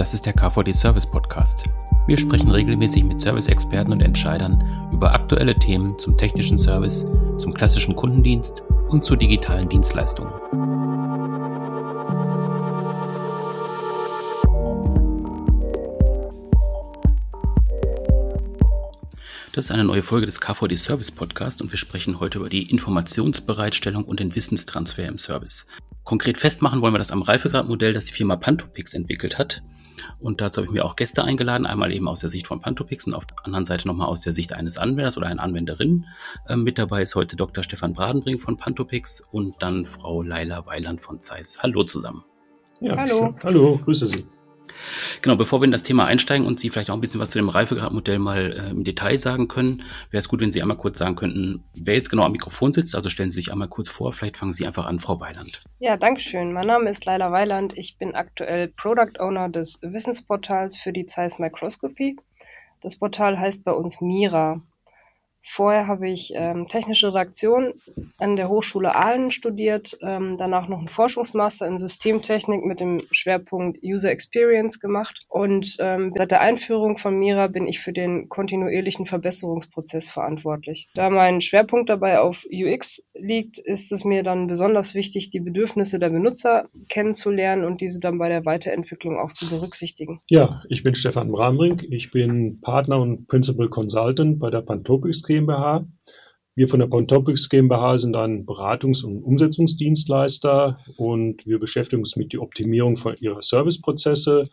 Das ist der KVD Service Podcast. Wir sprechen regelmäßig mit Service-Experten und Entscheidern über aktuelle Themen zum technischen Service, zum klassischen Kundendienst und zu digitalen Dienstleistungen. Das ist eine neue Folge des KVD Service Podcast und wir sprechen heute über die Informationsbereitstellung und den Wissenstransfer im Service. Konkret festmachen wollen wir das am Reifegradmodell, das die Firma Pantopix entwickelt hat. Und dazu habe ich mir auch Gäste eingeladen, einmal eben aus der Sicht von Pantopix und auf der anderen Seite nochmal aus der Sicht eines Anwenders oder einer Anwenderin. Ähm, mit dabei ist heute Dr. Stefan Bradenbrink von Pantopix und dann Frau Laila Weiland von Zeiss. Hallo zusammen. Ja, hallo. Hallo, grüße Sie. Genau, bevor wir in das Thema einsteigen und Sie vielleicht auch ein bisschen was zu dem Reifegradmodell mal äh, im Detail sagen können, wäre es gut, wenn Sie einmal kurz sagen könnten, wer jetzt genau am Mikrofon sitzt. Also stellen Sie sich einmal kurz vor, vielleicht fangen Sie einfach an, Frau Weiland. Ja, danke schön. Mein Name ist Leila Weiland. Ich bin aktuell Product Owner des Wissensportals für die Zeiss Microscopy. Das Portal heißt bei uns Mira. Vorher habe ich ähm, technische Redaktion an der Hochschule Aalen studiert, ähm, danach noch einen Forschungsmaster in Systemtechnik mit dem Schwerpunkt User Experience gemacht. Und ähm, seit der Einführung von Mira bin ich für den kontinuierlichen Verbesserungsprozess verantwortlich. Da mein Schwerpunkt dabei auf UX liegt, ist es mir dann besonders wichtig, die Bedürfnisse der Benutzer kennenzulernen und diese dann bei der Weiterentwicklung auch zu berücksichtigen. Ja, ich bin Stefan Brambrink. Ich bin Partner und Principal Consultant bei der Pantopix GmbH. Wir von der Pontopics GmbH sind ein Beratungs- und Umsetzungsdienstleister und wir beschäftigen uns mit der Optimierung von ihrer Serviceprozesse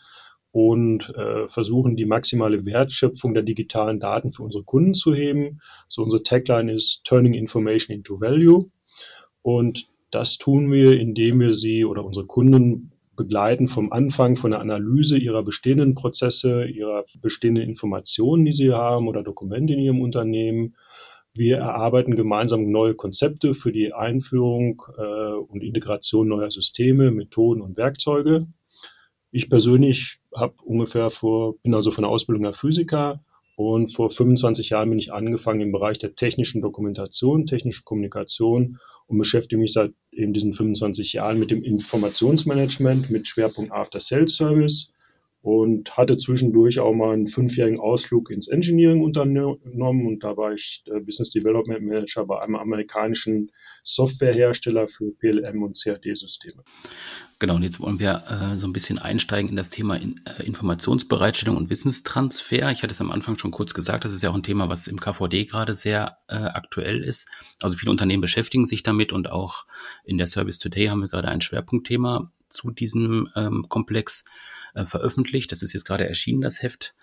und äh, versuchen die maximale Wertschöpfung der digitalen Daten für unsere Kunden zu heben. So unsere Tagline ist Turning Information into Value und das tun wir, indem wir sie oder unsere Kunden begleiten vom Anfang von der Analyse ihrer bestehenden Prozesse, ihrer bestehenden Informationen, die sie haben oder Dokumente in ihrem Unternehmen. Wir erarbeiten gemeinsam neue Konzepte für die Einführung äh, und Integration neuer Systeme, Methoden und Werkzeuge. Ich persönlich habe ungefähr vor, bin also von der Ausbildung der Physiker und vor 25 Jahren bin ich angefangen im Bereich der technischen Dokumentation, technische Kommunikation und beschäftige mich seit eben diesen 25 Jahren mit dem Informationsmanagement mit Schwerpunkt After Sales Service und hatte zwischendurch auch mal einen fünfjährigen Ausflug ins Engineering unternommen und da war ich Business Development Manager bei einem amerikanischen Softwarehersteller für PLM und CAD-Systeme. Genau, und jetzt wollen wir äh, so ein bisschen einsteigen in das Thema in, äh, Informationsbereitstellung und Wissenstransfer. Ich hatte es am Anfang schon kurz gesagt, das ist ja auch ein Thema, was im KVD gerade sehr äh, aktuell ist. Also viele Unternehmen beschäftigen sich damit und auch in der Service Today haben wir gerade ein Schwerpunktthema zu diesem ähm, Komplex äh, veröffentlicht. Das ist jetzt gerade erschienen, das Heft.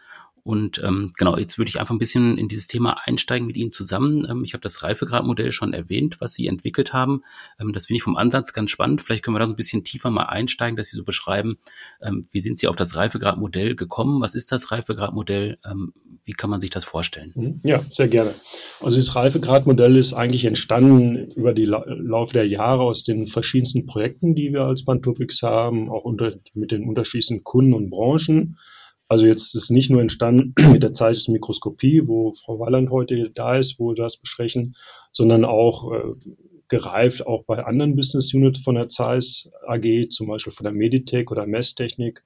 Und ähm, genau, jetzt würde ich einfach ein bisschen in dieses Thema einsteigen mit Ihnen zusammen. Ähm, ich habe das Reifegradmodell schon erwähnt, was Sie entwickelt haben. Ähm, das finde ich vom Ansatz ganz spannend. Vielleicht können wir da so ein bisschen tiefer mal einsteigen, dass Sie so beschreiben, ähm, wie sind Sie auf das Reifegradmodell gekommen? Was ist das Reifegradmodell? Ähm, wie kann man sich das vorstellen? Mhm. Ja, sehr gerne. Also das Reifegradmodell ist eigentlich entstanden über die La Laufe der Jahre aus den verschiedensten Projekten, die wir als Pantopix haben, auch unter, mit den unterschiedlichen Kunden und Branchen. Also jetzt ist nicht nur entstanden mit der Zeichenmikroskopie, wo Frau Walland heute da ist, wo wir das besprechen, sondern auch äh, gereift auch bei anderen Business Units von der Zeiss AG, zum Beispiel von der Meditech oder Messtechnik,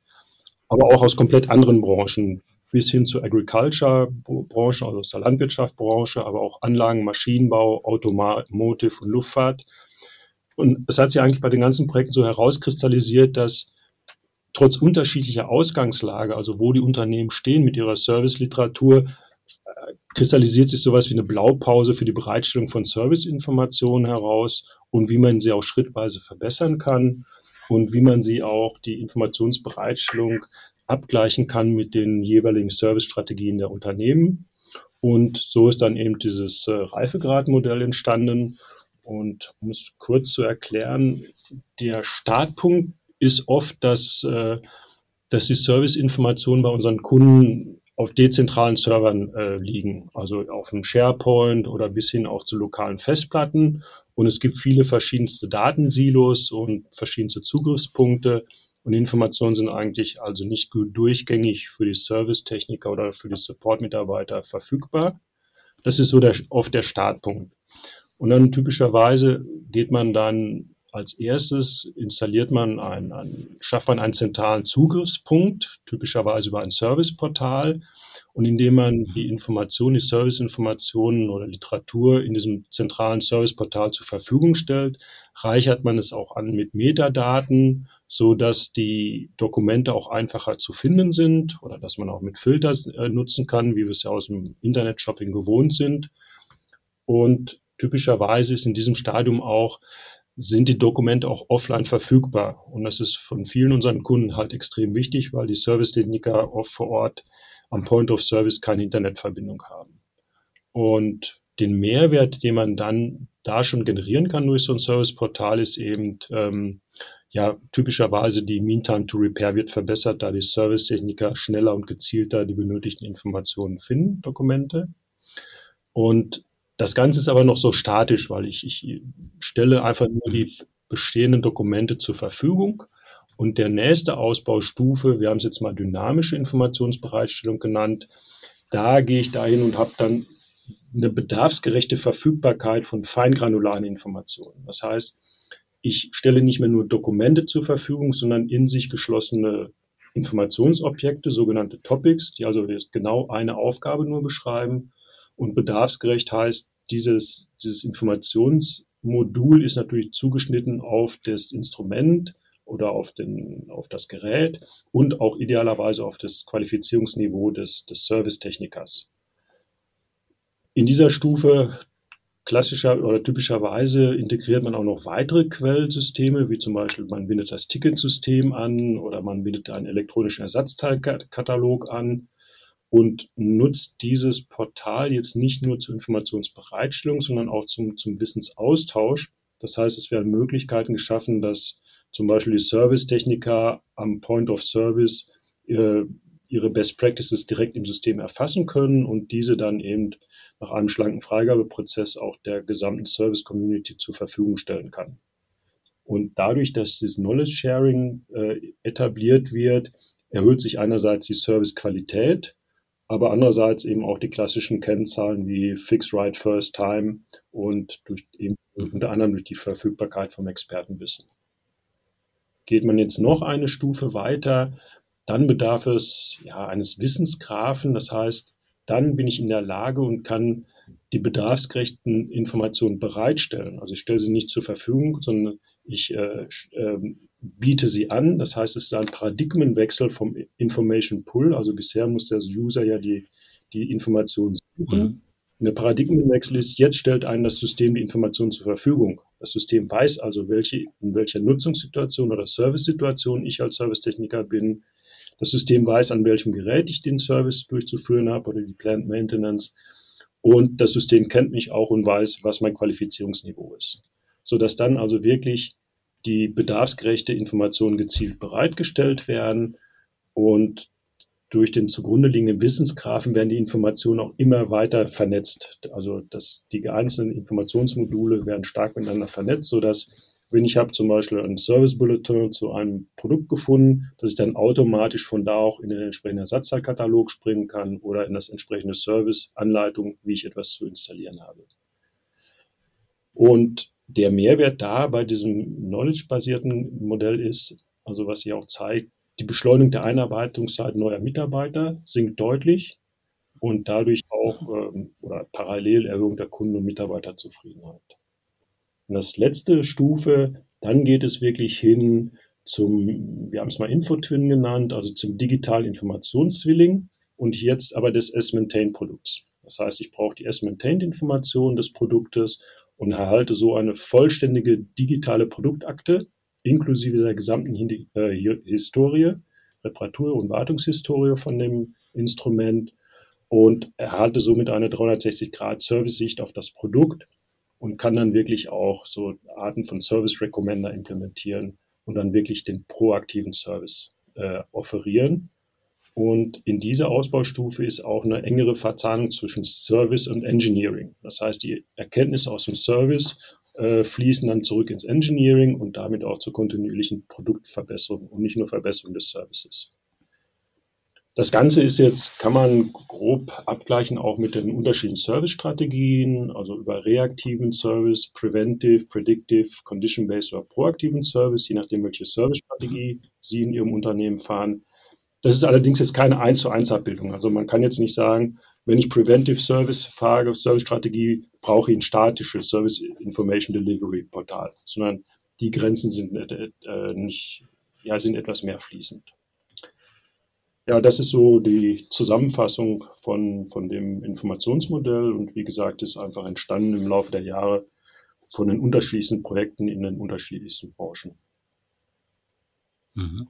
aber auch aus komplett anderen Branchen, bis hin zur Agriculture-Branche, also aus der Landwirtschaftsbranche, aber auch Anlagen, Maschinenbau, Automotive und Luftfahrt. Und es hat sich eigentlich bei den ganzen Projekten so herauskristallisiert, dass trotz unterschiedlicher Ausgangslage, also wo die Unternehmen stehen mit ihrer Serviceliteratur, äh, kristallisiert sich sowas wie eine Blaupause für die Bereitstellung von Serviceinformationen heraus und wie man sie auch schrittweise verbessern kann und wie man sie auch die Informationsbereitstellung abgleichen kann mit den jeweiligen Servicestrategien der Unternehmen. Und so ist dann eben dieses äh, Reifegradmodell entstanden. Und um es kurz zu erklären, der Startpunkt ist oft, dass, äh, dass die Serviceinformationen bei unseren Kunden auf dezentralen Servern äh, liegen, also auf einem SharePoint oder bis hin auch zu lokalen Festplatten. Und es gibt viele verschiedenste Datensilos und verschiedenste Zugriffspunkte. Und Informationen sind eigentlich also nicht gut durchgängig für die Servicetechniker oder für die Support-Mitarbeiter verfügbar. Das ist so der, oft der Startpunkt. Und dann typischerweise geht man dann als erstes installiert man ein, ein, schafft man einen zentralen Zugriffspunkt, typischerweise über ein Serviceportal. Und indem man die Informationen, die Serviceinformationen oder Literatur in diesem zentralen Serviceportal zur Verfügung stellt, reichert man es auch an mit Metadaten, so dass die Dokumente auch einfacher zu finden sind oder dass man auch mit Filtern äh, nutzen kann, wie wir es ja aus dem Internet-Shopping gewohnt sind. Und typischerweise ist in diesem Stadium auch sind die Dokumente auch offline verfügbar. Und das ist von vielen unseren Kunden halt extrem wichtig, weil die Servicetechniker oft vor Ort am Point of Service keine Internetverbindung haben. Und den Mehrwert, den man dann da schon generieren kann durch so ein Serviceportal, ist eben ähm, ja typischerweise die Mean Time to Repair wird verbessert, da die Servicetechniker schneller und gezielter die benötigten Informationen finden, Dokumente. Und das Ganze ist aber noch so statisch, weil ich, ich stelle einfach nur die bestehenden Dokumente zur Verfügung. Und der nächste Ausbaustufe, wir haben es jetzt mal dynamische Informationsbereitstellung genannt, da gehe ich dahin und habe dann eine bedarfsgerechte Verfügbarkeit von feingranularen Informationen. Das heißt, ich stelle nicht mehr nur Dokumente zur Verfügung, sondern in sich geschlossene Informationsobjekte, sogenannte Topics, die also genau eine Aufgabe nur beschreiben und bedarfsgerecht heißt, dieses, dieses Informationsmodul ist natürlich zugeschnitten auf das Instrument oder auf, den, auf das Gerät und auch idealerweise auf das Qualifizierungsniveau des, des Servicetechnikers. In dieser Stufe klassischer oder typischerweise integriert man auch noch weitere Quellsysteme, wie zum Beispiel man bindet das Ticketsystem an oder man bindet einen elektronischen Ersatzteilkatalog an und nutzt dieses Portal jetzt nicht nur zur Informationsbereitstellung, sondern auch zum, zum Wissensaustausch. Das heißt, es werden Möglichkeiten geschaffen, dass zum Beispiel die Servicetechniker am Point of Service äh, ihre Best Practices direkt im System erfassen können und diese dann eben nach einem schlanken Freigabeprozess auch der gesamten Service Community zur Verfügung stellen kann. Und dadurch, dass dieses Knowledge Sharing äh, etabliert wird, erhöht sich einerseits die Servicequalität, aber andererseits eben auch die klassischen Kennzahlen wie Fixed Right First Time und durch eben unter anderem durch die Verfügbarkeit vom Expertenwissen. Geht man jetzt noch eine Stufe weiter, dann bedarf es ja, eines Wissensgraphen. Das heißt, dann bin ich in der Lage und kann die bedarfsgerechten Informationen bereitstellen. Also ich stelle sie nicht zur Verfügung, sondern ich äh, äh, biete sie an. Das heißt, es ist ein Paradigmenwechsel vom Information Pull. Also bisher muss der User ja die, die Information suchen. Mhm. Und der Paradigmenwechsel ist, jetzt stellt einem das System die Information zur Verfügung. Das System weiß also, welche, in welcher Nutzungssituation oder Service-Situation ich als Servicetechniker bin. Das System weiß, an welchem Gerät ich den Service durchzuführen habe oder die Plant Maintenance. Und das System kennt mich auch und weiß, was mein Qualifizierungsniveau ist. Sodass dann also wirklich die bedarfsgerechte Informationen gezielt bereitgestellt werden und durch den zugrunde liegenden Wissensgrafen werden die Informationen auch immer weiter vernetzt. Also dass die einzelnen Informationsmodule werden stark miteinander vernetzt, sodass wenn ich habe zum Beispiel einen Service Bulletin zu einem Produkt gefunden, dass ich dann automatisch von da auch in den entsprechenden Ersatzteilkatalog springen kann oder in das entsprechende Service-Anleitung, wie ich etwas zu installieren habe. Und der Mehrwert da bei diesem knowledge-basierten Modell ist, also was sie auch zeigt, die Beschleunigung der Einarbeitungszeit neuer Mitarbeiter sinkt deutlich und dadurch auch ähm, oder parallel Erhöhung der Kunden- und Mitarbeiterzufriedenheit. Und das letzte Stufe, dann geht es wirklich hin zum, wir haben es mal Infotwin genannt, also zum digitalen Informationszwilling und jetzt aber des S-Maintain-Produkts. Das heißt, ich brauche die S-Maintained-Information des Produktes und erhalte so eine vollständige digitale Produktakte inklusive der gesamten äh, Historie, Reparatur- und Wartungshistorie von dem Instrument und erhalte somit eine 360-Grad-Service-Sicht auf das Produkt und kann dann wirklich auch so Arten von Service Recommender implementieren und dann wirklich den proaktiven Service äh, offerieren. Und in dieser Ausbaustufe ist auch eine engere Verzahnung zwischen Service und Engineering. Das heißt, die Erkenntnisse aus dem Service äh, fließen dann zurück ins Engineering und damit auch zur kontinuierlichen Produktverbesserung und nicht nur Verbesserung des Services. Das Ganze ist jetzt, kann man grob abgleichen auch mit den unterschiedlichen Service-Strategien, also über reaktiven Service, Preventive, Predictive, Condition-Based oder proaktiven Service, je nachdem, welche Service-Strategie Sie in Ihrem Unternehmen fahren. Das ist allerdings jetzt keine 1 zu 1 Abbildung. Also man kann jetzt nicht sagen, wenn ich Preventive Service fahre, Service-Strategie, brauche ich ein statisches Service Information Delivery Portal, sondern die Grenzen sind äh, nicht, ja, sind etwas mehr fließend. Ja, das ist so die Zusammenfassung von, von dem Informationsmodell und wie gesagt, ist einfach entstanden im Laufe der Jahre von den unterschiedlichsten Projekten in den unterschiedlichsten Branchen. Mhm.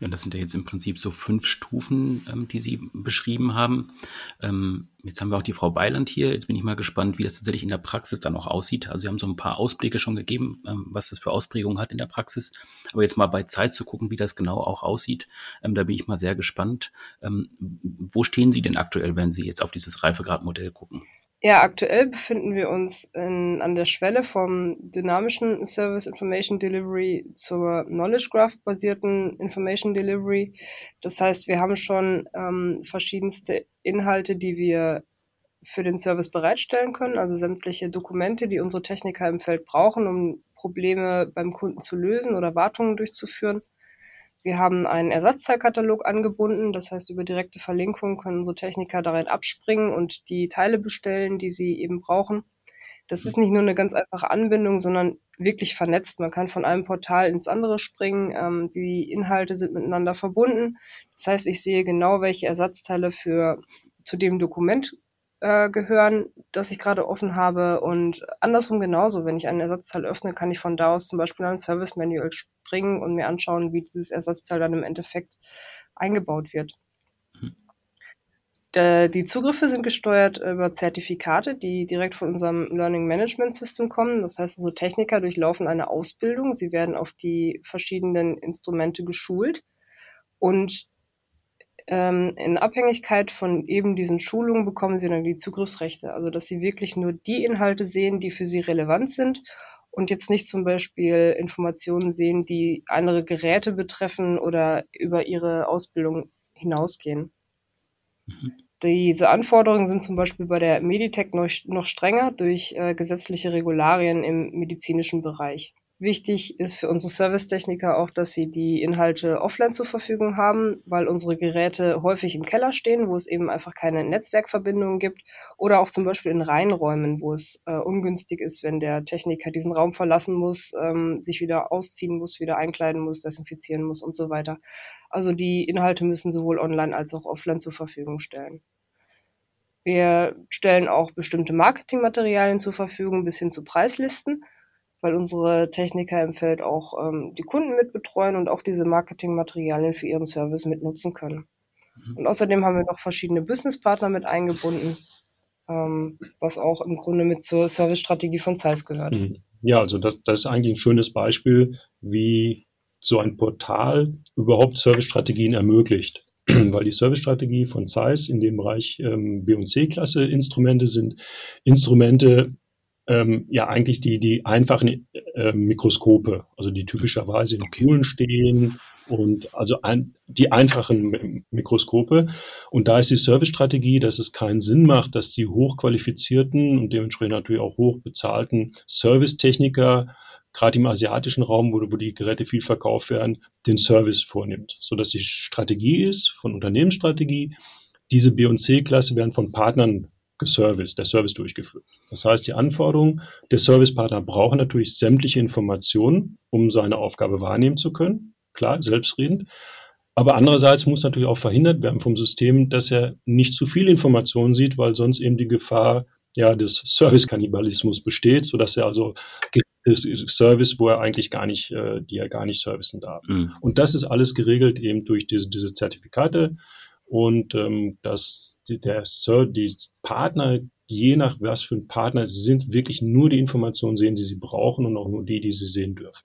Ja, das sind ja jetzt im Prinzip so fünf Stufen, ähm, die Sie beschrieben haben. Ähm, jetzt haben wir auch die Frau Beiland hier. Jetzt bin ich mal gespannt, wie das tatsächlich in der Praxis dann auch aussieht. Also Sie haben so ein paar Ausblicke schon gegeben, ähm, was das für Ausprägungen hat in der Praxis. Aber jetzt mal bei Zeit zu gucken, wie das genau auch aussieht, ähm, da bin ich mal sehr gespannt. Ähm, wo stehen Sie denn aktuell, wenn Sie jetzt auf dieses Reifegradmodell gucken? Ja, aktuell befinden wir uns in, an der Schwelle vom dynamischen Service Information Delivery zur Knowledge Graph basierten Information Delivery. Das heißt, wir haben schon ähm, verschiedenste Inhalte, die wir für den Service bereitstellen können, also sämtliche Dokumente, die unsere Techniker im Feld brauchen, um Probleme beim Kunden zu lösen oder Wartungen durchzuführen. Wir haben einen Ersatzteilkatalog angebunden, das heißt, über direkte Verlinkung können unsere Techniker darin abspringen und die Teile bestellen, die sie eben brauchen. Das ist nicht nur eine ganz einfache Anbindung, sondern wirklich vernetzt. Man kann von einem Portal ins andere springen. Ähm, die Inhalte sind miteinander verbunden. Das heißt, ich sehe genau, welche Ersatzteile für zu dem Dokument äh, gehören, das ich gerade offen habe. Und andersrum genauso, wenn ich einen Ersatzteil öffne, kann ich von da aus zum Beispiel ein Service Manual springen und mir anschauen, wie dieses Ersatzteil dann im Endeffekt eingebaut wird. Hm. Die Zugriffe sind gesteuert über Zertifikate, die direkt von unserem Learning Management System kommen. Das heißt, unsere Techniker durchlaufen eine Ausbildung. Sie werden auf die verschiedenen Instrumente geschult und in Abhängigkeit von eben diesen Schulungen bekommen sie dann die Zugriffsrechte. Also dass sie wirklich nur die Inhalte sehen, die für sie relevant sind und jetzt nicht zum Beispiel Informationen sehen, die andere Geräte betreffen oder über ihre Ausbildung hinausgehen. Mhm. Diese Anforderungen sind zum Beispiel bei der Meditech noch, noch strenger durch äh, gesetzliche Regularien im medizinischen Bereich. Wichtig ist für unsere Servicetechniker auch, dass sie die Inhalte offline zur Verfügung haben, weil unsere Geräte häufig im Keller stehen, wo es eben einfach keine Netzwerkverbindungen gibt oder auch zum Beispiel in Reinräumen, wo es äh, ungünstig ist, wenn der Techniker diesen Raum verlassen muss, ähm, sich wieder ausziehen muss, wieder einkleiden muss, desinfizieren muss und so weiter. Also die Inhalte müssen sowohl online als auch offline zur Verfügung stellen. Wir stellen auch bestimmte Marketingmaterialien zur Verfügung bis hin zu Preislisten weil unsere Techniker im Feld auch ähm, die Kunden mitbetreuen und auch diese Marketingmaterialien für ihren Service mitnutzen können. Mhm. Und außerdem haben wir noch verschiedene Businesspartner mit eingebunden, ähm, was auch im Grunde mit zur Servicestrategie von Zeiss gehört. Mhm. Ja, also das, das ist eigentlich ein schönes Beispiel, wie so ein Portal überhaupt Servicestrategien ermöglicht. Weil die Servicestrategie von Zeiss in dem Bereich ähm, B- und C-Klasse Instrumente sind Instrumente, ähm, ja eigentlich die, die einfachen äh, Mikroskope, also die typischerweise in Kühlen stehen und also ein, die einfachen Mikroskope. Und da ist die Servicestrategie, dass es keinen Sinn macht, dass die hochqualifizierten und dementsprechend natürlich auch hochbezahlten Servicetechniker gerade im asiatischen Raum, wo, wo die Geräte viel verkauft werden, den Service vornimmt. So dass die Strategie ist, von Unternehmensstrategie, diese B- und C-Klasse werden von Partnern geserviced, der Service durchgeführt. Das heißt, die Anforderungen der Servicepartner brauchen natürlich sämtliche Informationen, um seine Aufgabe wahrnehmen zu können. Klar, selbstredend. Aber andererseits muss natürlich auch verhindert werden vom System, dass er nicht zu viel Informationen sieht, weil sonst eben die Gefahr ja, des Service-Kannibalismus besteht, sodass er also Service, wo er eigentlich gar nicht, äh, die er gar nicht servicen darf. Mhm. Und das ist alles geregelt eben durch diese, diese Zertifikate und ähm, das der Sir, die Partner, je nach was für ein Partner sie sind, wirklich nur die Informationen sehen, die sie brauchen und auch nur die, die sie sehen dürfen.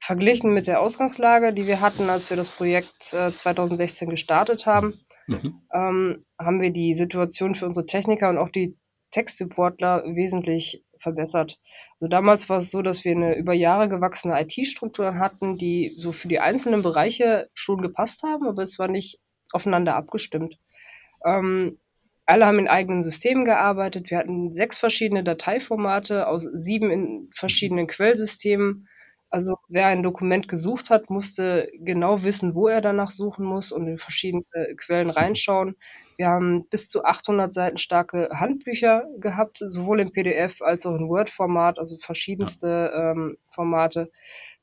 Verglichen mit der Ausgangslage, die wir hatten, als wir das Projekt äh, 2016 gestartet haben, mhm. ähm, haben wir die Situation für unsere Techniker und auch die Tech-Supportler wesentlich verbessert. Also damals war es so, dass wir eine über Jahre gewachsene IT-Struktur hatten, die so für die einzelnen Bereiche schon gepasst haben, aber es war nicht aufeinander abgestimmt. Ähm, alle haben in eigenen Systemen gearbeitet. Wir hatten sechs verschiedene Dateiformate aus sieben in verschiedenen Quellsystemen. Also wer ein Dokument gesucht hat, musste genau wissen, wo er danach suchen muss und in verschiedene Quellen reinschauen. Wir haben bis zu 800 Seiten starke Handbücher gehabt, sowohl im PDF als auch in Word-Format, also verschiedenste ähm, Formate.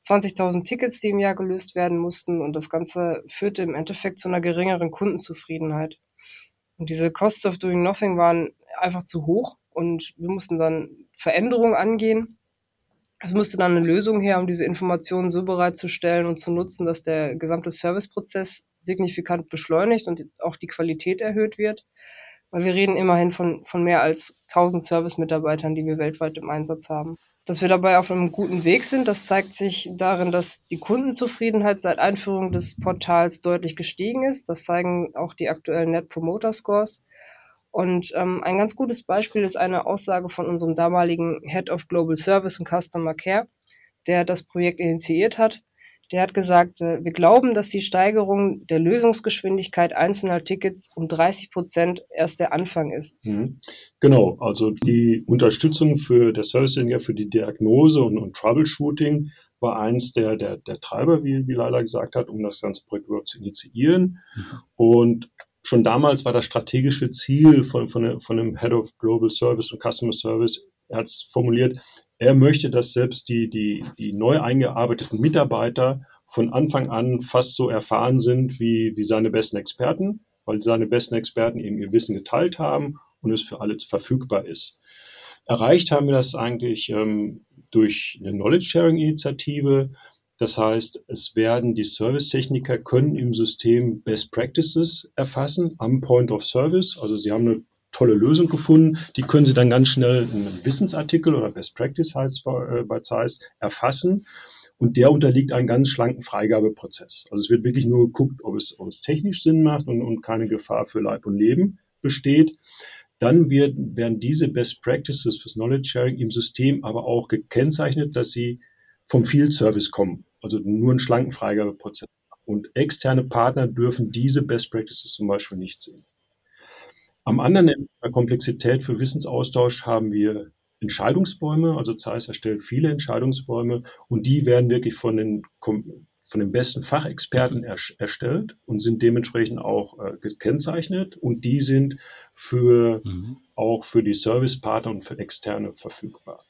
20.000 Tickets, die im Jahr gelöst werden mussten und das Ganze führte im Endeffekt zu einer geringeren Kundenzufriedenheit. Und diese Costs of Doing Nothing waren einfach zu hoch und wir mussten dann Veränderungen angehen. Es musste dann eine Lösung her, um diese Informationen so bereitzustellen und zu nutzen, dass der gesamte Serviceprozess signifikant beschleunigt und auch die Qualität erhöht wird. Weil wir reden immerhin von, von mehr als 1000 Service-Mitarbeitern, die wir weltweit im Einsatz haben. Dass wir dabei auf einem guten Weg sind, das zeigt sich darin, dass die Kundenzufriedenheit seit Einführung des Portals deutlich gestiegen ist. Das zeigen auch die aktuellen Net Promoter Scores. Und ähm, ein ganz gutes Beispiel ist eine Aussage von unserem damaligen Head of Global Service und Customer Care, der das Projekt initiiert hat. Der hat gesagt, äh, wir glauben, dass die Steigerung der Lösungsgeschwindigkeit einzelner Tickets um 30 Prozent erst der Anfang ist. Mhm. Genau, also die Unterstützung für der Service Engineer für die Diagnose und, und Troubleshooting war eins der, der, der Treiber, wie, wie Laila gesagt hat, um das ganze Projekt überhaupt zu initiieren. Mhm. Und schon damals war das strategische Ziel von, von, von dem Head of Global Service und Customer Service, er hat es formuliert, er möchte, dass selbst die, die, die neu eingearbeiteten Mitarbeiter von Anfang an fast so erfahren sind wie, wie seine besten Experten, weil seine besten Experten eben ihr Wissen geteilt haben und es für alle verfügbar ist. Erreicht haben wir das eigentlich ähm, durch eine Knowledge-Sharing-Initiative. Das heißt, es werden die Servicetechniker können im System Best Practices erfassen am Point of Service. Also sie haben eine tolle Lösung gefunden. Die können Sie dann ganz schnell in einem Wissensartikel oder Best Practice heißt es bei, äh, bei Zeiss erfassen. Und der unterliegt einem ganz schlanken Freigabeprozess. Also es wird wirklich nur geguckt, ob es, ob es technisch Sinn macht und, und keine Gefahr für Leib und Leben besteht. Dann wird, werden diese Best Practices fürs Knowledge Sharing im System aber auch gekennzeichnet, dass sie vom Field Service kommen. Also nur einen schlanken Freigabeprozess. Und externe Partner dürfen diese Best Practices zum Beispiel nicht sehen. Am anderen Ende der Komplexität für Wissensaustausch haben wir Entscheidungsbäume, also Zeiss erstellt viele Entscheidungsbäume und die werden wirklich von den, von den besten Fachexperten er, erstellt und sind dementsprechend auch äh, gekennzeichnet und die sind für, mhm. auch für die Servicepartner und für Externe verfügbar.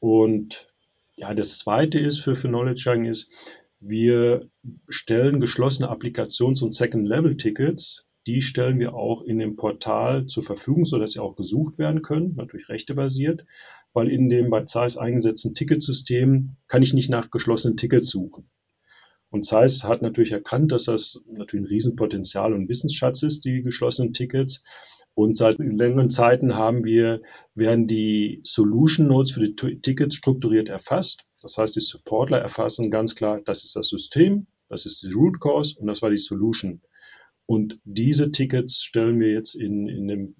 Und ja, das zweite ist für, für Knowledge Sharing ist, wir stellen geschlossene Applikations- und Second-Level-Tickets die stellen wir auch in dem Portal zur Verfügung, sodass sie auch gesucht werden können, natürlich rechtebasiert, weil in dem bei Zeiss eingesetzten Ticketsystem kann ich nicht nach geschlossenen Tickets suchen. Und Zeiss hat natürlich erkannt, dass das natürlich ein Riesenpotenzial und Wissensschatz ist, die geschlossenen Tickets. Und seit längeren Zeiten haben wir, werden die Solution Notes für die Tickets strukturiert erfasst. Das heißt, die Supportler erfassen ganz klar, das ist das System, das ist die Root Cause und das war die Solution. Und diese Tickets stellen wir jetzt in, in dem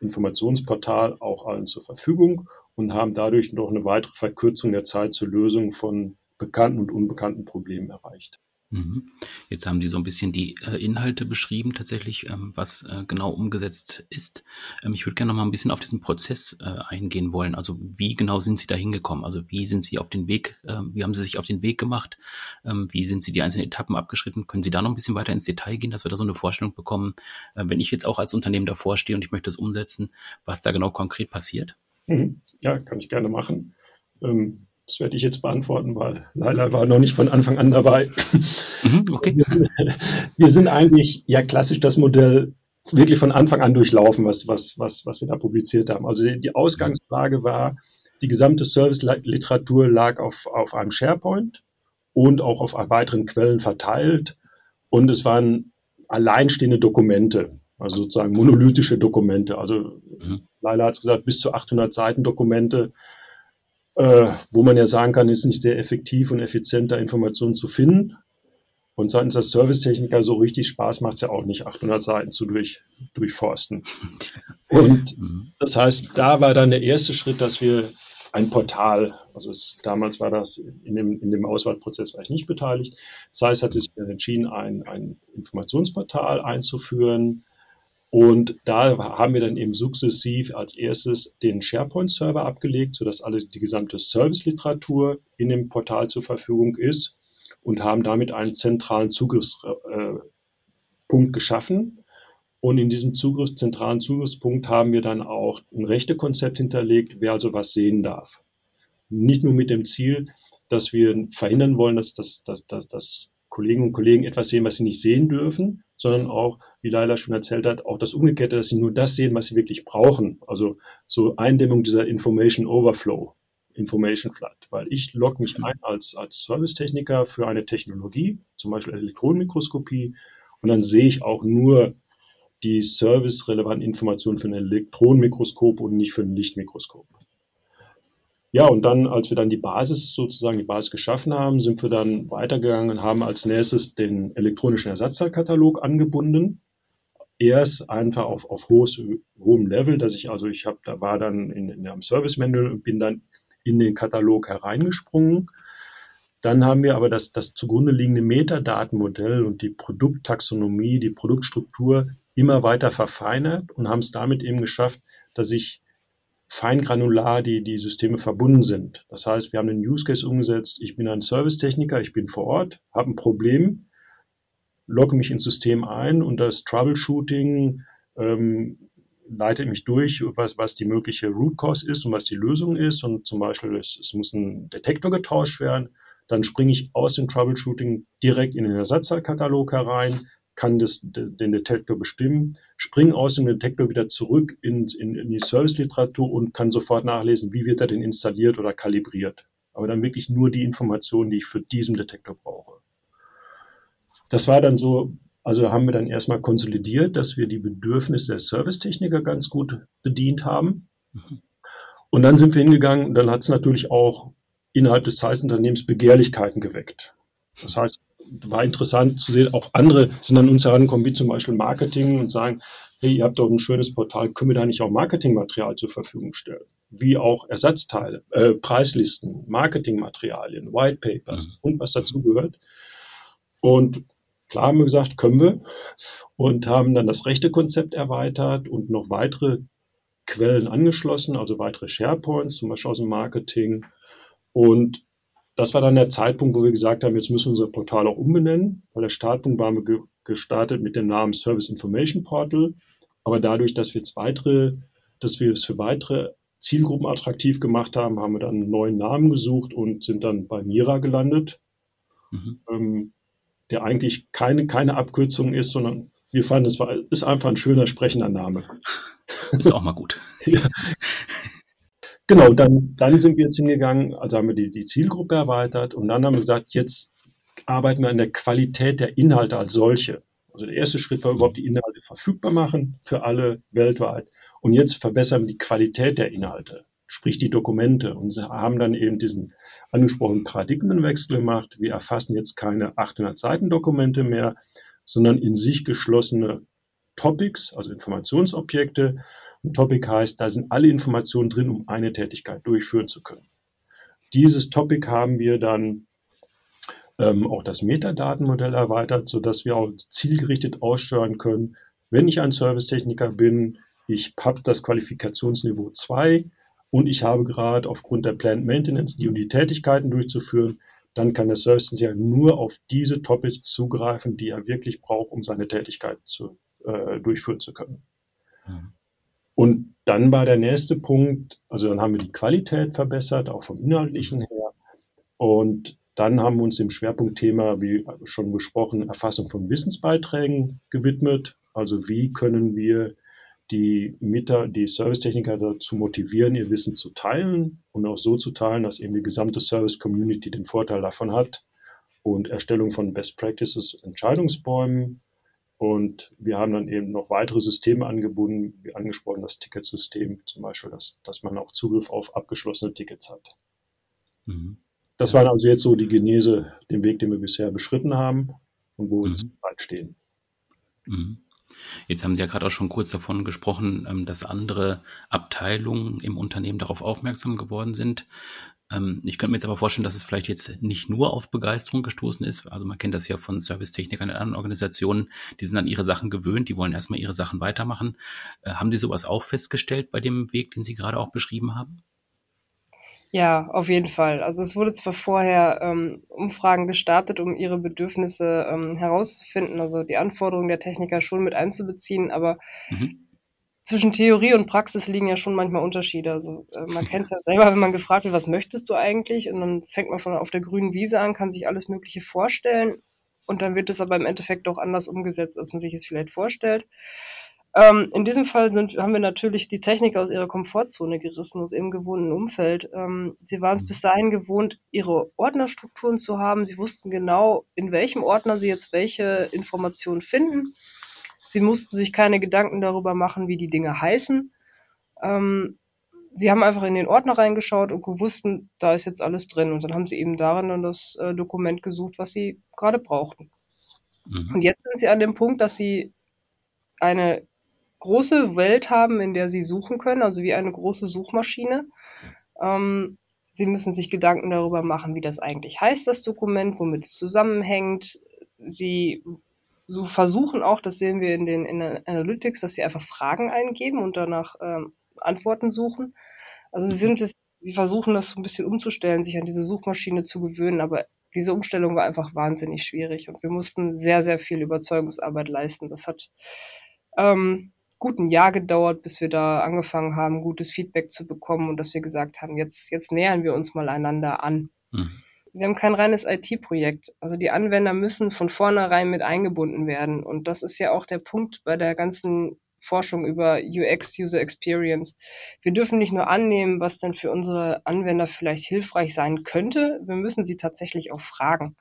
Informationsportal auch allen zur Verfügung und haben dadurch noch eine weitere Verkürzung der Zeit zur Lösung von bekannten und unbekannten Problemen erreicht. Mhm. Jetzt haben Sie so ein bisschen die äh, Inhalte beschrieben, tatsächlich, ähm, was äh, genau umgesetzt ist. Ähm, ich würde gerne noch mal ein bisschen auf diesen Prozess äh, eingehen wollen. Also wie genau sind Sie da hingekommen? Also wie sind Sie auf den Weg, ähm, wie haben Sie sich auf den Weg gemacht? Wie sind Sie die einzelnen Etappen abgeschritten? Können Sie da noch ein bisschen weiter ins Detail gehen, dass wir da so eine Vorstellung bekommen, wenn ich jetzt auch als Unternehmen davor stehe und ich möchte es umsetzen, was da genau konkret passiert? Mhm. Ja, kann ich gerne machen. Das werde ich jetzt beantworten, weil Leila war noch nicht von Anfang an dabei. Mhm, okay. Wir sind eigentlich ja klassisch das Modell wirklich von Anfang an durchlaufen, was, was, was, was wir da publiziert haben. Also die, die Ausgangslage war, die gesamte Service-Literatur lag auf, auf einem SharePoint und auch auf weiteren Quellen verteilt. Und es waren alleinstehende Dokumente, also sozusagen monolithische Dokumente. Also mhm. Leila hat es gesagt, bis zu 800 Seiten Dokumente äh, wo man ja sagen kann, ist nicht sehr effektiv und effizient, da Informationen zu finden. Und seitens der Servicetechniker so richtig Spaß macht es ja auch nicht, 800 Seiten zu durch, durchforsten. Und mhm. das heißt, da war dann der erste Schritt, dass wir ein Portal. Also es, damals war das, in dem, in dem Auswahlprozess war ich nicht beteiligt. Das heißt, hatte sich entschieden, ein, ein Informationsportal einzuführen. Und da haben wir dann eben sukzessiv als erstes den SharePoint-Server abgelegt, sodass alle die gesamte Service-Literatur in dem Portal zur Verfügung ist und haben damit einen zentralen Zugriffspunkt äh, geschaffen, und in diesem Zugriff, zentralen Zugriffspunkt haben wir dann auch ein Rechtekonzept hinterlegt, wer also was sehen darf. Nicht nur mit dem Ziel, dass wir verhindern wollen, dass, dass, dass, dass, dass Kollegen und Kollegen etwas sehen, was sie nicht sehen dürfen, sondern auch, wie Laila schon erzählt hat, auch das Umgekehrte, dass sie nur das sehen, was sie wirklich brauchen. Also so Eindämmung dieser Information Overflow, Information Flood. Weil ich logge mich ein als, als Servicetechniker für eine Technologie, zum Beispiel Elektronenmikroskopie, und dann sehe ich auch nur die servicerelevanten Informationen für ein Elektronenmikroskop und nicht für ein Lichtmikroskop. Ja, und dann, als wir dann die Basis sozusagen, die Basis geschaffen haben, sind wir dann weitergegangen und haben als nächstes den elektronischen Ersatzteilkatalog angebunden. Erst einfach auf, auf hohes, hohem Level, dass ich, also ich habe, da war dann in, in einem Service Manual und bin dann in den Katalog hereingesprungen. Dann haben wir aber das, das zugrunde liegende Metadatenmodell und die Produkttaxonomie, die Produktstruktur immer weiter verfeinert und haben es damit eben geschafft, dass ich feingranular die, die Systeme verbunden sind. Das heißt, wir haben einen Use Case umgesetzt. Ich bin ein Servicetechniker, ich bin vor Ort, habe ein Problem, logge mich ins System ein und das Troubleshooting ähm, leitet mich durch, was, was die mögliche Root Cause ist und was die Lösung ist. Und zum Beispiel, es, es muss ein Detektor getauscht werden. Dann springe ich aus dem Troubleshooting direkt in den Ersatzteilkatalog herein, kann das, den Detektor bestimmen, springe aus dem Detektor wieder zurück in, in, in die Serviceliteratur und kann sofort nachlesen, wie wird er denn installiert oder kalibriert. Aber dann wirklich nur die Informationen, die ich für diesen Detektor brauche. Das war dann so, also haben wir dann erstmal konsolidiert, dass wir die Bedürfnisse der Servicetechniker ganz gut bedient haben. Mhm. Und dann sind wir hingegangen, dann hat es natürlich auch innerhalb des Zeitunternehmens Begehrlichkeiten geweckt. Das heißt, war interessant zu sehen, auch andere sind an uns herangekommen, wie zum Beispiel Marketing und sagen, hey, ihr habt doch ein schönes Portal, können wir da nicht auch Marketingmaterial zur Verfügung stellen? Wie auch Ersatzteile, äh, Preislisten, Marketingmaterialien, White Papers mhm. und was dazu gehört. Und klar haben wir gesagt, können wir und haben dann das rechte Konzept erweitert und noch weitere Quellen angeschlossen, also weitere SharePoints, zum Beispiel aus dem Marketing. Und das war dann der Zeitpunkt, wo wir gesagt haben, jetzt müssen wir unser Portal auch umbenennen, weil der Startpunkt waren wir ge gestartet mit dem Namen Service Information Portal. Aber dadurch, dass wir weitere, dass wir es für weitere Zielgruppen attraktiv gemacht haben, haben wir dann einen neuen Namen gesucht und sind dann bei Mira gelandet, mhm. ähm, der eigentlich keine, keine Abkürzung ist, sondern wir fanden, es war, ist einfach ein schöner sprechender Name. Ist auch mal gut. ja. Genau, dann, dann sind wir jetzt hingegangen, also haben wir die, die Zielgruppe erweitert und dann haben wir gesagt, jetzt arbeiten wir an der Qualität der Inhalte als solche. Also der erste Schritt war überhaupt die Inhalte verfügbar machen für alle weltweit. Und jetzt verbessern wir die Qualität der Inhalte, sprich die Dokumente. Und haben dann eben diesen angesprochenen Paradigmenwechsel gemacht. Wir erfassen jetzt keine 800 Seiten Dokumente mehr, sondern in sich geschlossene Topics, also Informationsobjekte, ein Topic heißt, da sind alle Informationen drin, um eine Tätigkeit durchführen zu können. Dieses Topic haben wir dann ähm, auch das Metadatenmodell erweitert, sodass wir auch zielgerichtet aussteuern können, wenn ich ein Servicetechniker bin, ich habe das Qualifikationsniveau 2 und ich habe gerade aufgrund der Plant Maintenance die und die Tätigkeiten durchzuführen, dann kann der Servicetechniker nur auf diese Topics zugreifen, die er wirklich braucht, um seine Tätigkeit zu, äh, durchführen zu können. Mhm. Und dann war der nächste Punkt, also dann haben wir die Qualität verbessert, auch vom Inhaltlichen her. Und dann haben wir uns dem Schwerpunktthema, wie schon besprochen, Erfassung von Wissensbeiträgen gewidmet. Also wie können wir die Mieter, die Servicetechniker dazu motivieren, ihr Wissen zu teilen und auch so zu teilen, dass eben die gesamte Service-Community den Vorteil davon hat. Und Erstellung von Best Practices, Entscheidungsbäumen, und wir haben dann eben noch weitere Systeme angebunden, wie angesprochen das Ticketsystem zum Beispiel, dass, dass man auch Zugriff auf abgeschlossene Tickets hat. Mhm. Das war also jetzt so die Genese, den Weg, den wir bisher beschritten haben und wo wir mhm. jetzt bald stehen. Mhm. Jetzt haben Sie ja gerade auch schon kurz davon gesprochen, ähm, dass andere Abteilungen im Unternehmen darauf aufmerksam geworden sind. Ähm, ich könnte mir jetzt aber vorstellen, dass es vielleicht jetzt nicht nur auf Begeisterung gestoßen ist. Also man kennt das ja von Servicetechnikern in anderen Organisationen, die sind an ihre Sachen gewöhnt, die wollen erstmal ihre Sachen weitermachen. Äh, haben Sie sowas auch festgestellt bei dem Weg, den Sie gerade auch beschrieben haben? Ja, auf jeden Fall. Also es wurde zwar vorher ähm, Umfragen gestartet, um ihre Bedürfnisse ähm, herauszufinden, also die Anforderungen der Techniker schon mit einzubeziehen, aber mhm. zwischen Theorie und Praxis liegen ja schon manchmal Unterschiede. Also äh, man kennt ja selber, wenn man gefragt wird, was möchtest du eigentlich? Und dann fängt man von auf der grünen Wiese an, kann sich alles Mögliche vorstellen und dann wird es aber im Endeffekt doch anders umgesetzt, als man sich es vielleicht vorstellt. Ähm, in diesem Fall sind, haben wir natürlich die Techniker aus ihrer Komfortzone gerissen, aus ihrem gewohnten Umfeld. Ähm, sie waren es mhm. bis dahin gewohnt, ihre Ordnerstrukturen zu haben. Sie wussten genau, in welchem Ordner sie jetzt welche Informationen finden. Sie mussten sich keine Gedanken darüber machen, wie die Dinge heißen. Ähm, sie haben einfach in den Ordner reingeschaut und gewussten, da ist jetzt alles drin. Und dann haben sie eben darin dann das äh, Dokument gesucht, was sie gerade brauchten. Mhm. Und jetzt sind sie an dem Punkt, dass sie eine große Welt haben, in der sie suchen können, also wie eine große Suchmaschine. Ähm, sie müssen sich Gedanken darüber machen, wie das eigentlich heißt, das Dokument, womit es zusammenhängt. Sie so versuchen auch, das sehen wir in den in Analytics, dass sie einfach Fragen eingeben und danach ähm, Antworten suchen. Also sie sind es, sie versuchen das so ein bisschen umzustellen, sich an diese Suchmaschine zu gewöhnen, aber diese Umstellung war einfach wahnsinnig schwierig und wir mussten sehr, sehr viel Überzeugungsarbeit leisten. Das hat ähm, guten Jahr gedauert, bis wir da angefangen haben, gutes Feedback zu bekommen und dass wir gesagt haben, jetzt, jetzt nähern wir uns mal einander an. Mhm. Wir haben kein reines IT-Projekt. Also die Anwender müssen von vornherein mit eingebunden werden. Und das ist ja auch der Punkt bei der ganzen Forschung über UX, User Experience. Wir dürfen nicht nur annehmen, was denn für unsere Anwender vielleicht hilfreich sein könnte, wir müssen sie tatsächlich auch fragen.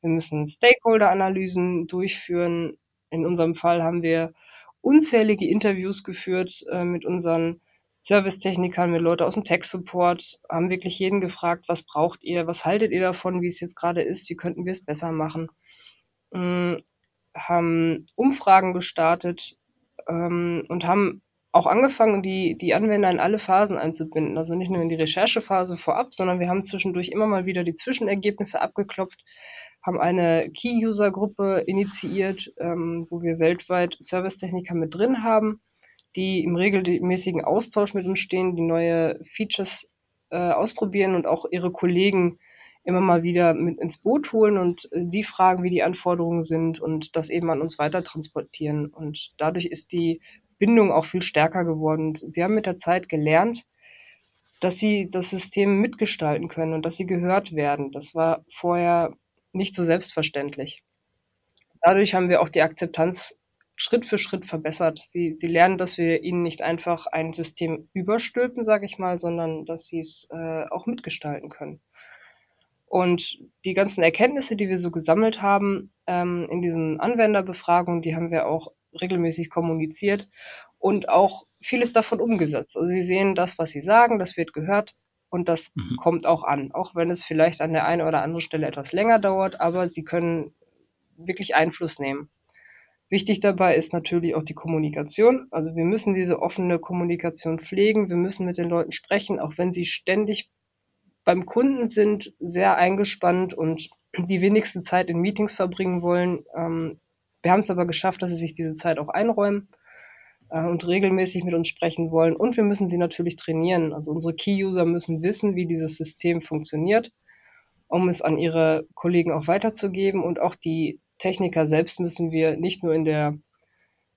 Wir müssen Stakeholder-Analysen durchführen. In unserem Fall haben wir unzählige Interviews geführt äh, mit unseren Servicetechnikern, mit Leuten aus dem Tech-Support, haben wirklich jeden gefragt, was braucht ihr, was haltet ihr davon, wie es jetzt gerade ist, wie könnten wir es besser machen. Ähm, haben Umfragen gestartet ähm, und haben auch angefangen, die, die Anwender in alle Phasen einzubinden. Also nicht nur in die Recherchephase vorab, sondern wir haben zwischendurch immer mal wieder die Zwischenergebnisse abgeklopft, haben eine Key-User-Gruppe initiiert, ähm, wo wir weltweit Servicetechniker mit drin haben, die im regelmäßigen Austausch mit uns stehen, die neue Features äh, ausprobieren und auch ihre Kollegen immer mal wieder mit ins Boot holen und äh, die fragen, wie die Anforderungen sind und das eben an uns weiter transportieren. Und dadurch ist die Bindung auch viel stärker geworden. Sie haben mit der Zeit gelernt, dass sie das System mitgestalten können und dass sie gehört werden. Das war vorher nicht so selbstverständlich. Dadurch haben wir auch die Akzeptanz Schritt für Schritt verbessert. Sie, sie lernen, dass wir ihnen nicht einfach ein System überstülpen, sage ich mal, sondern dass sie es äh, auch mitgestalten können. Und die ganzen Erkenntnisse, die wir so gesammelt haben ähm, in diesen Anwenderbefragungen, die haben wir auch regelmäßig kommuniziert und auch vieles davon umgesetzt. Also sie sehen das, was sie sagen, das wird gehört, und das mhm. kommt auch an, auch wenn es vielleicht an der einen oder anderen Stelle etwas länger dauert, aber sie können wirklich Einfluss nehmen. Wichtig dabei ist natürlich auch die Kommunikation. Also wir müssen diese offene Kommunikation pflegen, wir müssen mit den Leuten sprechen, auch wenn sie ständig beim Kunden sind, sehr eingespannt und die wenigste Zeit in Meetings verbringen wollen. Ähm, wir haben es aber geschafft, dass sie sich diese Zeit auch einräumen und regelmäßig mit uns sprechen wollen. Und wir müssen sie natürlich trainieren. Also unsere Key-User müssen wissen, wie dieses System funktioniert, um es an ihre Kollegen auch weiterzugeben. Und auch die Techniker selbst müssen wir nicht nur in der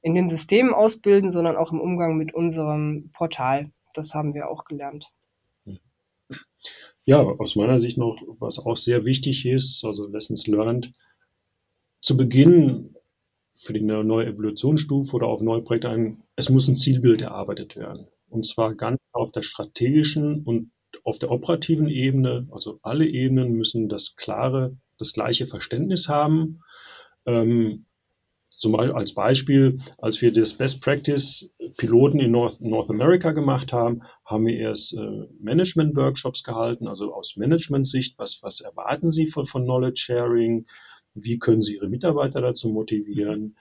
in den Systemen ausbilden, sondern auch im Umgang mit unserem Portal. Das haben wir auch gelernt. Ja, aus meiner Sicht noch, was auch sehr wichtig ist, also Lessons learned. Zu Beginn für die neue Evolutionsstufe oder auf neue Projekte ein, es muss ein Zielbild erarbeitet werden. Und zwar ganz auf der strategischen und auf der operativen Ebene, also alle Ebenen müssen das klare, das gleiche Verständnis haben. Ähm, zum Beispiel als Beispiel, als wir das Best Practice Piloten in North, North America gemacht haben, haben wir erst äh, Management Workshops gehalten, also aus Management-Sicht, was, was erwarten Sie von, von Knowledge Sharing, wie können Sie Ihre Mitarbeiter dazu motivieren?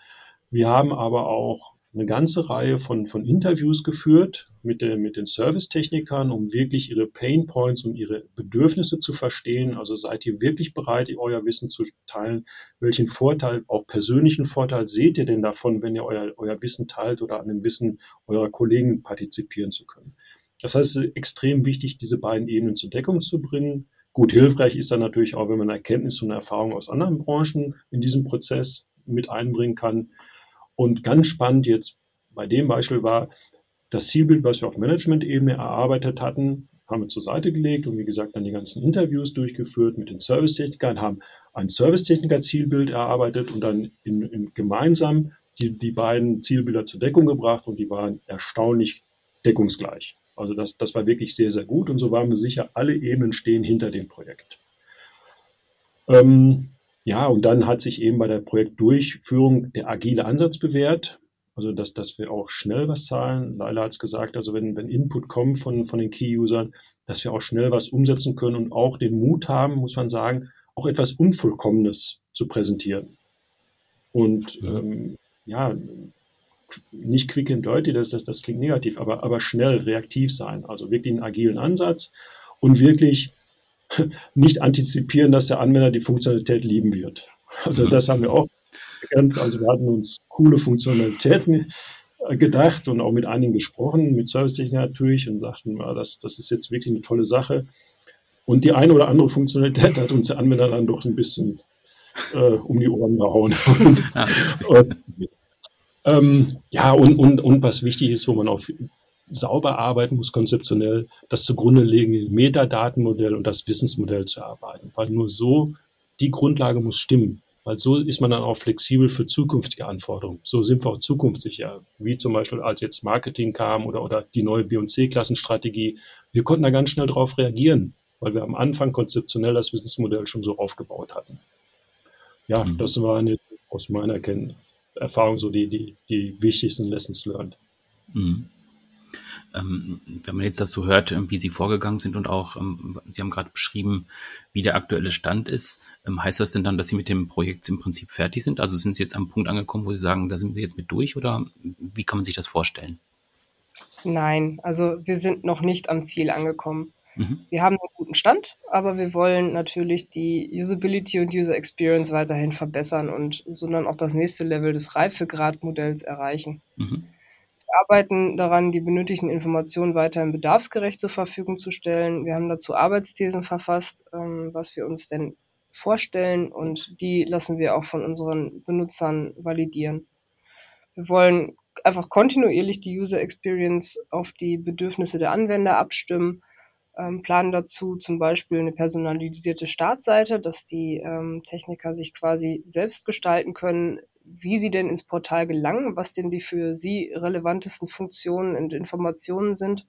Wir haben aber auch eine ganze Reihe von, von Interviews geführt mit, den, mit den Servicetechnikern, um wirklich ihre Pain Points und ihre Bedürfnisse zu verstehen. Also seid ihr wirklich bereit, euer Wissen zu teilen? Welchen Vorteil, auch persönlichen Vorteil seht ihr denn davon, wenn ihr euer, euer Wissen teilt oder an dem Wissen eurer Kollegen partizipieren zu können? Das heißt, es ist extrem wichtig, diese beiden Ebenen zur Deckung zu bringen. Gut, hilfreich ist dann natürlich auch, wenn man Erkenntnisse und Erfahrungen aus anderen Branchen in diesem Prozess mit einbringen kann. Und ganz spannend jetzt bei dem Beispiel war, das Zielbild, was wir auf Management-Ebene erarbeitet hatten, haben wir zur Seite gelegt und wie gesagt dann die ganzen Interviews durchgeführt mit den Servicetechnikern, haben ein Servicetechniker-Zielbild erarbeitet und dann in, in gemeinsam die, die beiden Zielbilder zur Deckung gebracht und die waren erstaunlich deckungsgleich. Also das, das war wirklich sehr, sehr gut und so waren wir sicher, alle Ebenen stehen hinter dem Projekt. Ähm, ja, und dann hat sich eben bei der Projektdurchführung der agile Ansatz bewährt. Also, dass, dass wir auch schnell was zahlen. Leila hat es gesagt, also wenn, wenn Input kommt von, von den Key-Usern, dass wir auch schnell was umsetzen können und auch den Mut haben, muss man sagen, auch etwas Unvollkommenes zu präsentieren. Und ja, ähm, ja nicht quick and dirty, das, das, das klingt negativ, aber, aber schnell reaktiv sein. Also wirklich einen agilen Ansatz und wirklich nicht antizipieren, dass der Anwender die Funktionalität lieben wird. Also das haben wir auch gelernt. Also wir hatten uns coole Funktionalitäten äh, gedacht und auch mit einigen gesprochen, mit Servicetechniker natürlich und sagten, ja, das, das ist jetzt wirklich eine tolle Sache. Und die eine oder andere Funktionalität hat uns der Anwender dann doch ein bisschen äh, um die Ohren gehauen. und, und, ähm, ja, und, und, und was wichtig ist, wo man auch sauber arbeiten muss, konzeptionell, das zugrunde liegende Metadatenmodell und das Wissensmodell zu erarbeiten. Weil nur so die Grundlage muss stimmen. Weil so ist man dann auch flexibel für zukünftige Anforderungen. So sind wir auch zukunftssicher. Wie zum Beispiel, als jetzt Marketing kam oder, oder die neue B- und C-Klassenstrategie. Wir konnten da ganz schnell darauf reagieren, weil wir am Anfang konzeptionell das Wissensmodell schon so aufgebaut hatten. Ja, mhm. das waren aus meiner Erfahrung so die, die, die wichtigsten Lessons learned. Mhm. Ähm, wenn man jetzt das so hört, ähm, wie Sie vorgegangen sind und auch, ähm, Sie haben gerade beschrieben, wie der aktuelle Stand ist, ähm, heißt das denn dann, dass Sie mit dem Projekt im Prinzip fertig sind? Also sind Sie jetzt am Punkt angekommen, wo Sie sagen, da sind wir jetzt mit durch oder wie kann man sich das vorstellen? Nein, also wir sind noch nicht am Ziel angekommen. Mhm. Wir haben einen guten Stand, aber wir wollen natürlich die Usability und User Experience weiterhin verbessern und sondern auch das nächste Level des Reifegradmodells erreichen. Mhm. Wir arbeiten daran, die benötigten Informationen weiterhin bedarfsgerecht zur Verfügung zu stellen. Wir haben dazu Arbeitsthesen verfasst, ähm, was wir uns denn vorstellen und die lassen wir auch von unseren Benutzern validieren. Wir wollen einfach kontinuierlich die User Experience auf die Bedürfnisse der Anwender abstimmen, ähm, planen dazu zum Beispiel eine personalisierte Startseite, dass die ähm, Techniker sich quasi selbst gestalten können, wie sie denn ins Portal gelangen, was denn die für sie relevantesten Funktionen und Informationen sind.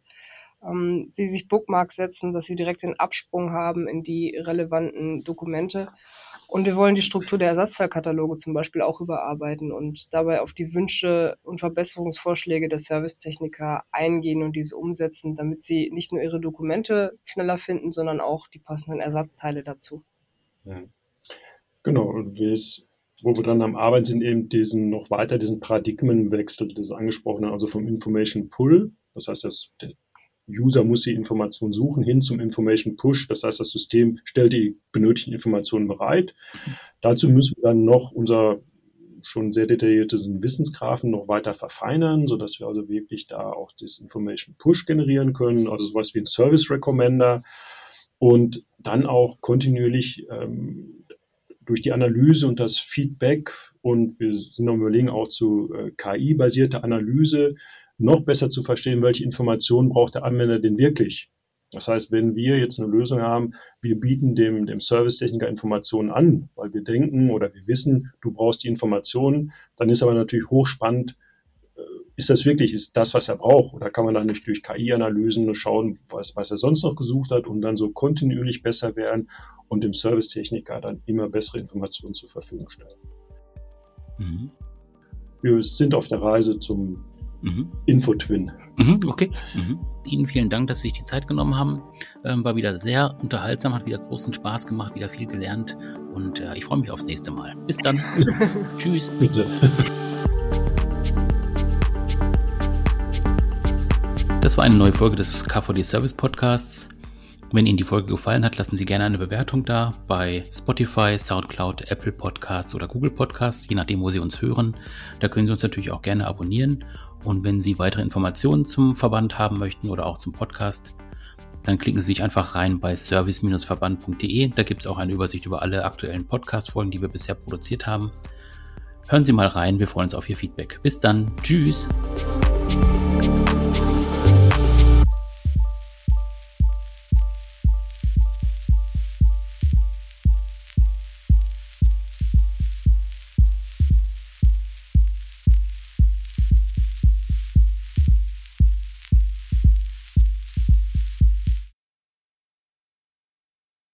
Ähm, sie sich Bookmarks setzen, dass sie direkt den Absprung haben in die relevanten Dokumente. Und wir wollen die Struktur der Ersatzteilkataloge zum Beispiel auch überarbeiten und dabei auf die Wünsche und Verbesserungsvorschläge der Servicetechniker eingehen und diese umsetzen, damit sie nicht nur ihre Dokumente schneller finden, sondern auch die passenden Ersatzteile dazu. Genau, und wo wir dann am Arbeiten sind, eben diesen noch weiter diesen Paradigmenwechsel, das angesprochene, also vom Information Pull, das heißt, das, User muss die Information suchen, hin zum Information Push, das heißt, das System stellt die benötigten Informationen bereit. Dazu müssen wir dann noch unser schon sehr detailliertes Wissensgrafen noch weiter verfeinern, so dass wir also wirklich da auch das Information Push generieren können, also sowas wie ein Service Recommender. Und dann auch kontinuierlich ähm, durch die Analyse und das Feedback. Und wir sind am Überlegen auch zu äh, KI-basierter Analyse noch besser zu verstehen, welche Informationen braucht der Anwender denn wirklich. Das heißt, wenn wir jetzt eine Lösung haben, wir bieten dem, dem Servicetechniker Informationen an, weil wir denken oder wir wissen, du brauchst die Informationen, dann ist aber natürlich hochspannend, ist das wirklich ist das, was er braucht? Oder kann man dann nicht durch KI-Analysen schauen, was, was er sonst noch gesucht hat und dann so kontinuierlich besser werden und dem Servicetechniker dann immer bessere Informationen zur Verfügung stellen? Mhm. Wir sind auf der Reise zum Mhm. Infotwin. Mhm, okay. Mhm. Ihnen vielen Dank, dass Sie sich die Zeit genommen haben. Ähm, war wieder sehr unterhaltsam, hat wieder großen Spaß gemacht, wieder viel gelernt und äh, ich freue mich aufs nächste Mal. Bis dann. Tschüss. Bitte. Das war eine neue Folge des KVD Service Podcasts. Wenn Ihnen die Folge gefallen hat, lassen Sie gerne eine Bewertung da bei Spotify, SoundCloud, Apple Podcasts oder Google Podcasts, je nachdem, wo Sie uns hören. Da können Sie uns natürlich auch gerne abonnieren und wenn Sie weitere Informationen zum Verband haben möchten oder auch zum Podcast, dann klicken Sie sich einfach rein bei service-verband.de. Da gibt es auch eine Übersicht über alle aktuellen Podcast-Folgen, die wir bisher produziert haben. Hören Sie mal rein, wir freuen uns auf Ihr Feedback. Bis dann, tschüss.